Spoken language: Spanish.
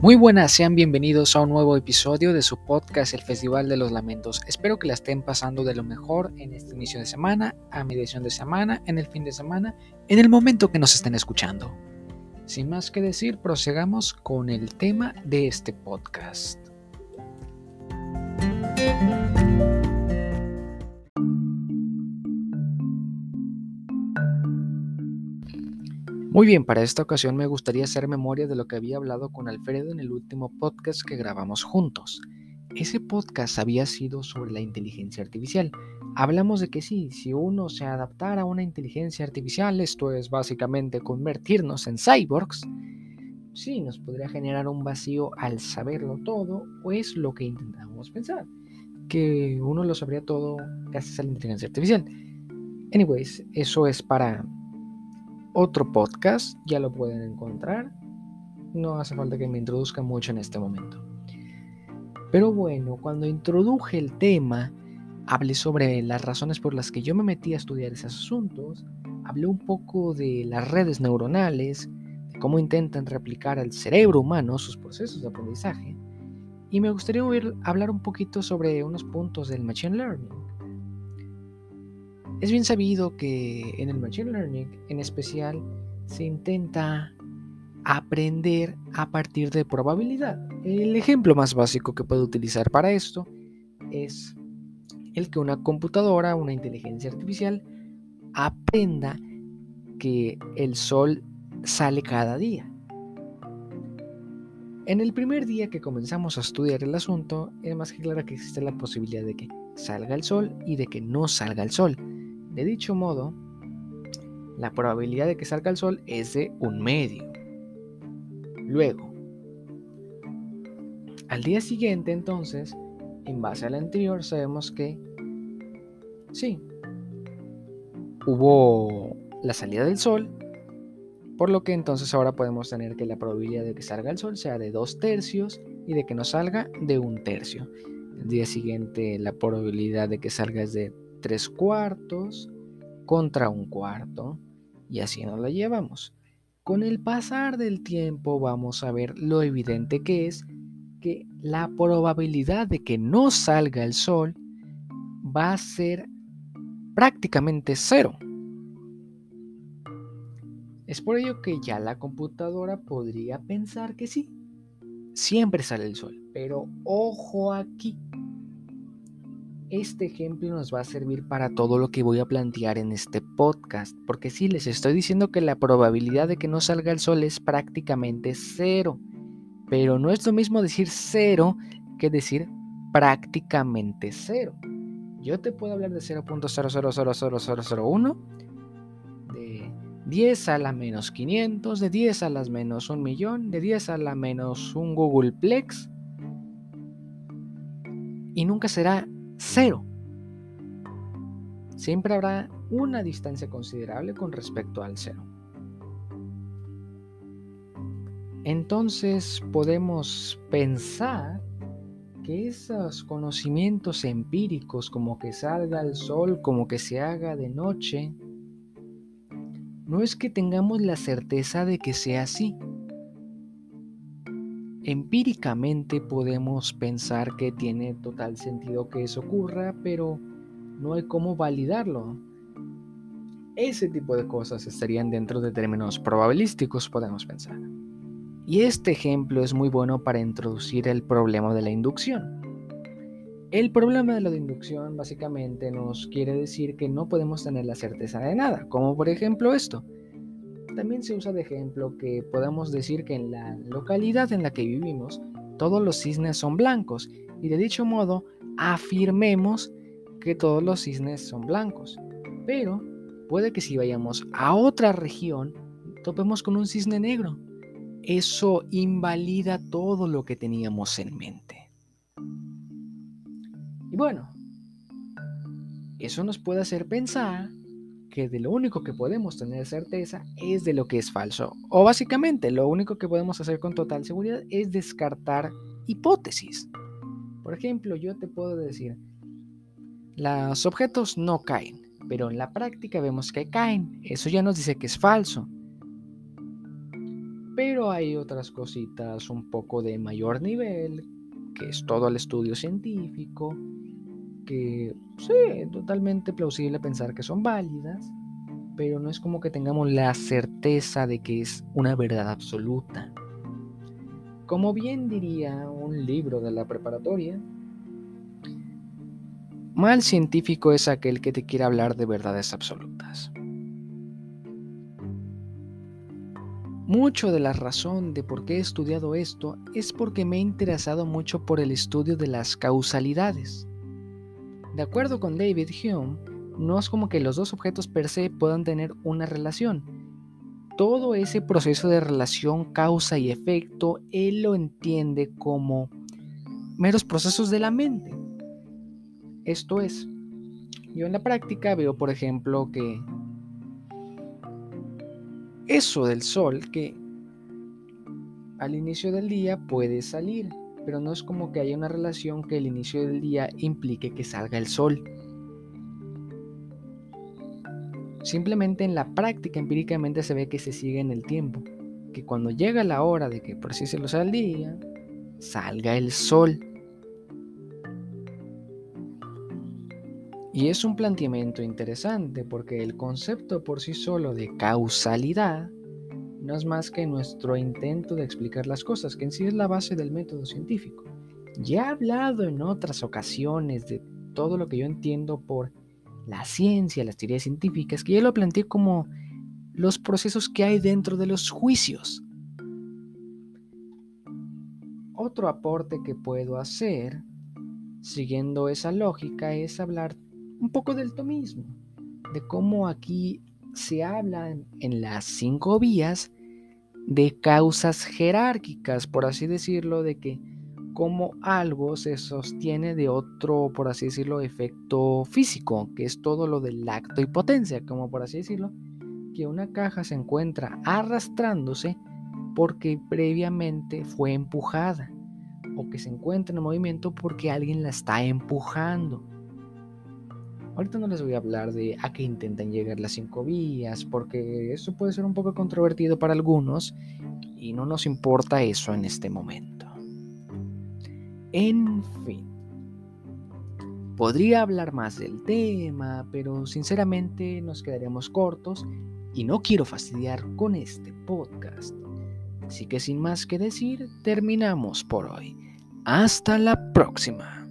Muy buenas, sean bienvenidos a un nuevo episodio de su podcast El Festival de los Lamentos. Espero que la estén pasando de lo mejor en este inicio de semana, a mediación de semana, en el fin de semana, en el momento que nos estén escuchando. Sin más que decir, procedamos con el tema de este podcast. Muy bien, para esta ocasión me gustaría hacer memoria de lo que había hablado con Alfredo en el último podcast que grabamos juntos. Ese podcast había sido sobre la inteligencia artificial. Hablamos de que sí, si uno se adaptara a una inteligencia artificial, esto es básicamente convertirnos en cyborgs, sí, nos podría generar un vacío al saberlo todo, o es lo que intentamos pensar, que uno lo sabría todo gracias a la inteligencia artificial. Anyways, eso es para otro podcast, ya lo pueden encontrar. No hace falta que me introduzca mucho en este momento. Pero bueno, cuando introduje el tema, hablé sobre las razones por las que yo me metí a estudiar esos asuntos, hablé un poco de las redes neuronales, de cómo intentan replicar al cerebro humano sus procesos de aprendizaje, y me gustaría hablar un poquito sobre unos puntos del Machine Learning. Es bien sabido que en el Machine Learning en especial se intenta aprender a partir de probabilidad. El ejemplo más básico que puedo utilizar para esto es el que una computadora, una inteligencia artificial, aprenda que el sol sale cada día. En el primer día que comenzamos a estudiar el asunto, es más que claro que existe la posibilidad de que salga el sol y de que no salga el sol. De dicho modo, la probabilidad de que salga el sol es de un medio. Luego, al día siguiente entonces, en base al anterior, sabemos que sí, hubo la salida del sol, por lo que entonces ahora podemos tener que la probabilidad de que salga el sol sea de dos tercios y de que no salga de un tercio. El día siguiente la probabilidad de que salga es de tres cuartos contra un cuarto y así nos la llevamos. Con el pasar del tiempo vamos a ver lo evidente que es que la probabilidad de que no salga el sol va a ser prácticamente cero. Es por ello que ya la computadora podría pensar que sí, siempre sale el sol. Pero ojo aquí, este ejemplo nos va a servir para todo lo que voy a plantear en este podcast, porque sí, les estoy diciendo que la probabilidad de que no salga el sol es prácticamente cero, pero no es lo mismo decir cero que decir prácticamente cero. Yo te puedo hablar de 0.0000001, de 10 a la menos 500, de 10 a las menos 1 millón, de 10 a la menos un Googleplex, y nunca será cero. Siempre habrá una distancia considerable con respecto al cero. Entonces podemos pensar que esos conocimientos empíricos como que salga el sol, como que se haga de noche, no es que tengamos la certeza de que sea así, Empíricamente podemos pensar que tiene total sentido que eso ocurra, pero no hay cómo validarlo. Ese tipo de cosas estarían dentro de términos probabilísticos, podemos pensar. Y este ejemplo es muy bueno para introducir el problema de la inducción. El problema de la inducción básicamente nos quiere decir que no podemos tener la certeza de nada, como por ejemplo esto. También se usa de ejemplo que podemos decir que en la localidad en la que vivimos todos los cisnes son blancos y de dicho modo afirmemos que todos los cisnes son blancos. Pero puede que si vayamos a otra región topemos con un cisne negro. Eso invalida todo lo que teníamos en mente. Y bueno, eso nos puede hacer pensar que de lo único que podemos tener certeza es de lo que es falso. O básicamente lo único que podemos hacer con total seguridad es descartar hipótesis. Por ejemplo, yo te puedo decir, los objetos no caen, pero en la práctica vemos que caen. Eso ya nos dice que es falso. Pero hay otras cositas un poco de mayor nivel, que es todo el estudio científico, que sí, totalmente plausible pensar que son válidas, pero no es como que tengamos la certeza de que es una verdad absoluta. Como bien diría un libro de la preparatoria, mal científico es aquel que te quiere hablar de verdades absolutas. Mucho de la razón de por qué he estudiado esto es porque me he interesado mucho por el estudio de las causalidades. De acuerdo con David Hume, no es como que los dos objetos per se puedan tener una relación. Todo ese proceso de relación causa y efecto, él lo entiende como meros procesos de la mente. Esto es, yo en la práctica veo, por ejemplo, que eso del sol que al inicio del día puede salir, pero no es como que haya una relación que el inicio del día implique que salga el sol. Simplemente en la práctica empíricamente se ve que se sigue en el tiempo, que cuando llega la hora de que por así se lo sea el día, salga el sol. Y es un planteamiento interesante porque el concepto por sí solo de causalidad no es más que nuestro intento de explicar las cosas, que en sí es la base del método científico. Ya he hablado en otras ocasiones de todo lo que yo entiendo por la ciencia, las teorías científicas, que ya lo planteé como los procesos que hay dentro de los juicios. Otro aporte que puedo hacer, siguiendo esa lógica, es hablar un poco del tomismo, de cómo aquí se habla en las cinco vías de causas jerárquicas, por así decirlo, de que como algo se sostiene de otro, por así decirlo, efecto físico, que es todo lo del acto y potencia, como por así decirlo, que una caja se encuentra arrastrándose porque previamente fue empujada, o que se encuentra en movimiento porque alguien la está empujando. Ahorita no les voy a hablar de a qué intentan llegar las cinco vías, porque eso puede ser un poco controvertido para algunos y no nos importa eso en este momento. En fin, podría hablar más del tema, pero sinceramente nos quedaríamos cortos y no quiero fastidiar con este podcast. Así que sin más que decir, terminamos por hoy. Hasta la próxima.